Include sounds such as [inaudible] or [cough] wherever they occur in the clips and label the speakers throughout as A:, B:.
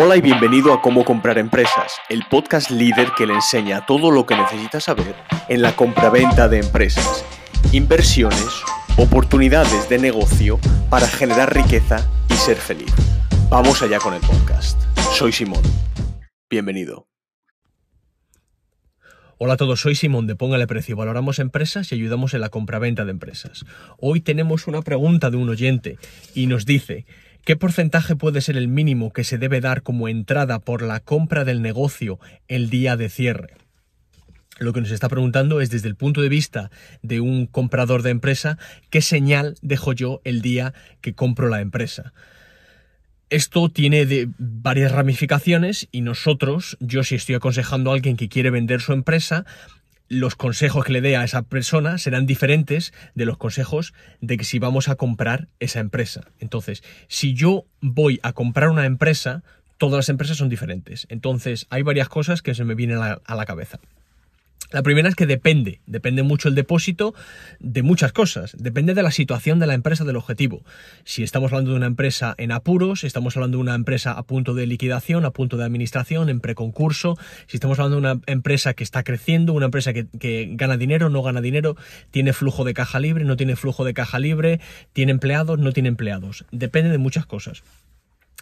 A: Hola y bienvenido a Cómo comprar empresas, el podcast líder que le enseña todo lo que necesitas saber en la compraventa de empresas, inversiones, oportunidades de negocio para generar riqueza y ser feliz. Vamos allá con el podcast. Soy Simón. Bienvenido.
B: Hola a todos, soy Simón de Póngale Precio. Valoramos empresas y ayudamos en la compraventa de empresas. Hoy tenemos una pregunta de un oyente y nos dice, ¿qué porcentaje puede ser el mínimo que se debe dar como entrada por la compra del negocio el día de cierre? Lo que nos está preguntando es desde el punto de vista de un comprador de empresa, ¿qué señal dejo yo el día que compro la empresa? Esto tiene de varias ramificaciones y nosotros, yo si estoy aconsejando a alguien que quiere vender su empresa, los consejos que le dé a esa persona serán diferentes de los consejos de que si vamos a comprar esa empresa. Entonces, si yo voy a comprar una empresa, todas las empresas son diferentes. Entonces, hay varias cosas que se me vienen a la, a la cabeza. La primera es que depende, depende mucho el depósito de muchas cosas, depende de la situación de la empresa, del objetivo. Si estamos hablando de una empresa en apuros, si estamos hablando de una empresa a punto de liquidación, a punto de administración, en preconcurso, si estamos hablando de una empresa que está creciendo, una empresa que, que gana dinero, no gana dinero, tiene flujo de caja libre, no tiene flujo de caja libre, tiene empleados, no tiene empleados. Depende de muchas cosas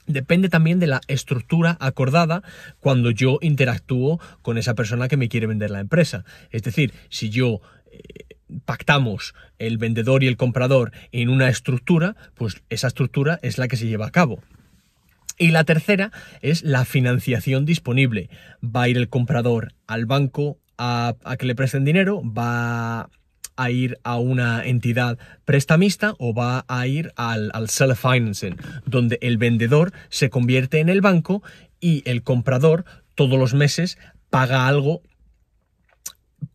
B: depende también de la estructura acordada cuando yo interactúo con esa persona que me quiere vender la empresa. Es decir, si yo eh, pactamos el vendedor y el comprador en una estructura, pues esa estructura es la que se lleva a cabo. Y la tercera es la financiación disponible. Va a ir el comprador al banco a, a que le presten dinero, va a ir a una entidad prestamista o va a ir al, al self-financing, donde el vendedor se convierte en el banco y el comprador todos los meses paga algo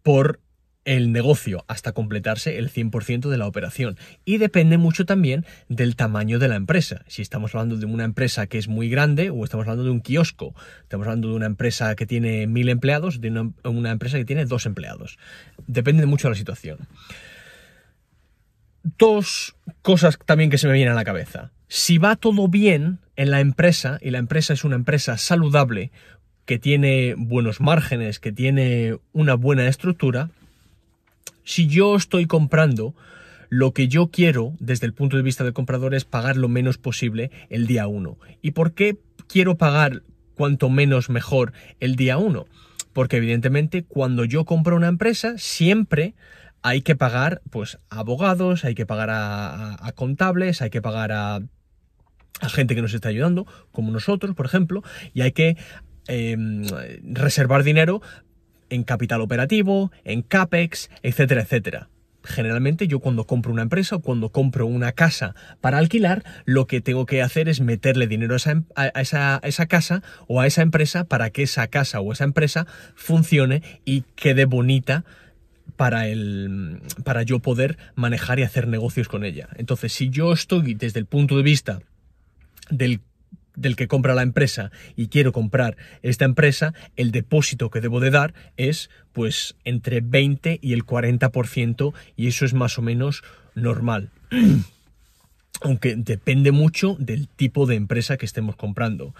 B: por el negocio hasta completarse el 100% de la operación. Y depende mucho también del tamaño de la empresa. Si estamos hablando de una empresa que es muy grande o estamos hablando de un kiosco, estamos hablando de una empresa que tiene mil empleados, de una, una empresa que tiene dos empleados. Depende mucho de la situación. Dos cosas también que se me vienen a la cabeza. Si va todo bien en la empresa y la empresa es una empresa saludable, que tiene buenos márgenes, que tiene una buena estructura, si yo estoy comprando, lo que yo quiero desde el punto de vista del comprador es pagar lo menos posible el día 1. ¿Y por qué quiero pagar cuanto menos mejor el día 1? Porque evidentemente cuando yo compro una empresa siempre hay que pagar pues a abogados, hay que pagar a, a, contables, hay que pagar a, a, gente que nos está ayudando, como nosotros, por ejemplo, y hay que eh, reservar dinero en capital operativo, en CAPEX, etcétera, etcétera. Generalmente yo cuando compro una empresa o cuando compro una casa para alquilar, lo que tengo que hacer es meterle dinero a esa, a esa, a esa casa o a esa empresa para que esa casa o esa empresa funcione y quede bonita para, el, para yo poder manejar y hacer negocios con ella. Entonces, si yo estoy desde el punto de vista del del que compra la empresa y quiero comprar esta empresa, el depósito que debo de dar es pues entre 20 y el 40% y eso es más o menos normal. [clears throat] Aunque depende mucho del tipo de empresa que estemos comprando.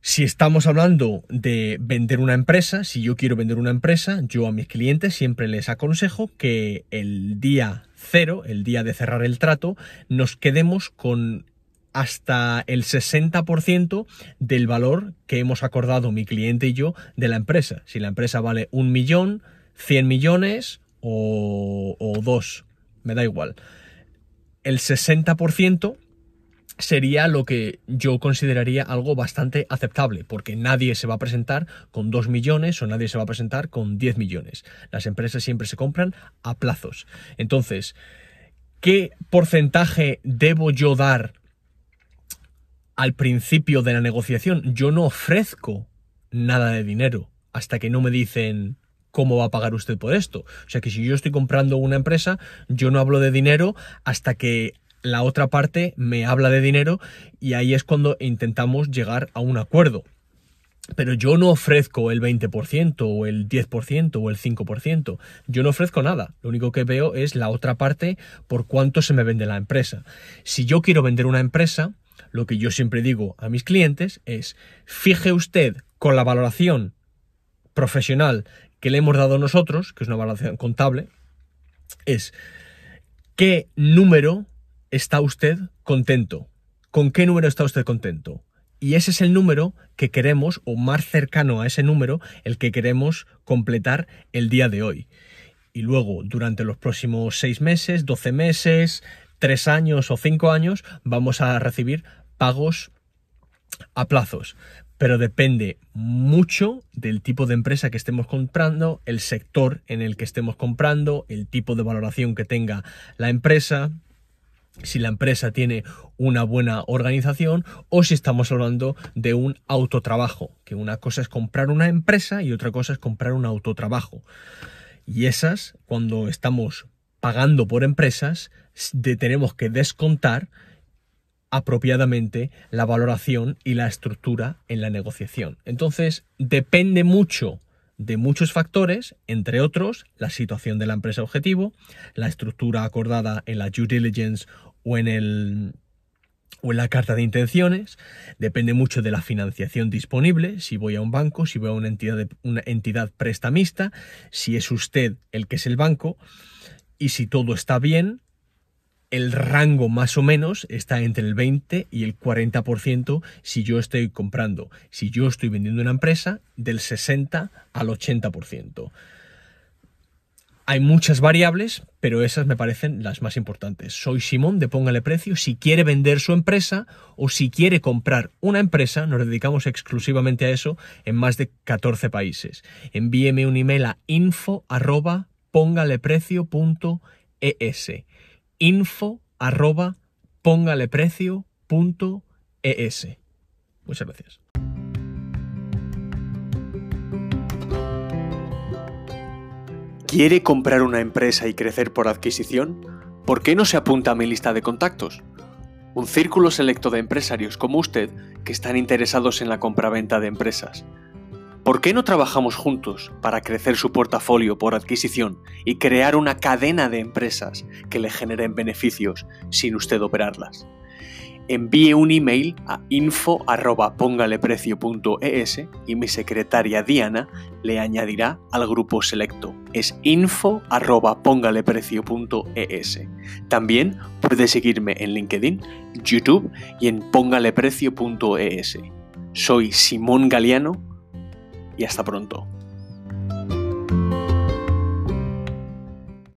B: Si estamos hablando de vender una empresa, si yo quiero vender una empresa, yo a mis clientes siempre les aconsejo que el día cero, el día de cerrar el trato, nos quedemos con hasta el 60% del valor que hemos acordado mi cliente y yo de la empresa. Si la empresa vale un millón, 100 millones o, o dos, me da igual. El 60% sería lo que yo consideraría algo bastante aceptable, porque nadie se va a presentar con 2 millones o nadie se va a presentar con 10 millones. Las empresas siempre se compran a plazos. Entonces, ¿qué porcentaje debo yo dar al principio de la negociación? Yo no ofrezco nada de dinero hasta que no me dicen cómo va a pagar usted por esto. O sea que si yo estoy comprando una empresa, yo no hablo de dinero hasta que la otra parte me habla de dinero y ahí es cuando intentamos llegar a un acuerdo. Pero yo no ofrezco el 20% o el 10% o el 5%. Yo no ofrezco nada. Lo único que veo es la otra parte por cuánto se me vende la empresa. Si yo quiero vender una empresa, Lo que yo siempre digo a mis clientes es, fije usted con la valoración profesional que le hemos dado nosotros, que es una valoración contable, es qué número está usted contento. ¿Con qué número está usted contento? Y ese es el número que queremos, o más cercano a ese número, el que queremos completar el día de hoy. Y luego, durante los próximos seis meses, 12 meses, tres años o cinco años, vamos a recibir pagos a plazos. Pero depende mucho del tipo de empresa que estemos comprando, el sector en el que estemos comprando, el tipo de valoración que tenga la empresa, si la empresa tiene una buena organización o si estamos hablando de un autotrabajo, que una cosa es comprar una empresa y otra cosa es comprar un autotrabajo. Y esas, cuando estamos pagando por empresas, tenemos que descontar apropiadamente la valoración y la estructura en la negociación. Entonces, depende mucho de muchos factores, entre otros la situación de la empresa objetivo, la estructura acordada en la due diligence o en el o en la carta de intenciones, depende mucho de la financiación disponible, si voy a un banco, si voy a una entidad, una entidad prestamista, si es usted el que es el banco, y si todo está bien, el rango más o menos está entre el 20 y el 40% si yo estoy comprando. Si yo estoy vendiendo una empresa, del 60 al 80%. Hay muchas variables, pero esas me parecen las más importantes. Soy Simón de Póngale Precio. Si quiere vender su empresa o si quiere comprar una empresa, nos dedicamos exclusivamente a eso en más de 14 países. Envíeme un email a info póngaleprecio.es info arroba póngaleprecio.es. Muchas gracias.
A: ¿Quiere comprar una empresa y crecer por adquisición? ¿Por qué no se apunta a mi lista de contactos? Un círculo selecto de empresarios como usted que están interesados en la compraventa de empresas ¿Por qué no trabajamos juntos para crecer su portafolio por adquisición y crear una cadena de empresas que le generen beneficios sin usted operarlas? Envíe un email a info.pongaleprecio.es y mi secretaria Diana le añadirá al grupo selecto. Es info.pongaleprecio.es. También puede seguirme en LinkedIn, YouTube y en pongaleprecio.es. Soy Simón Galeano y hasta pronto.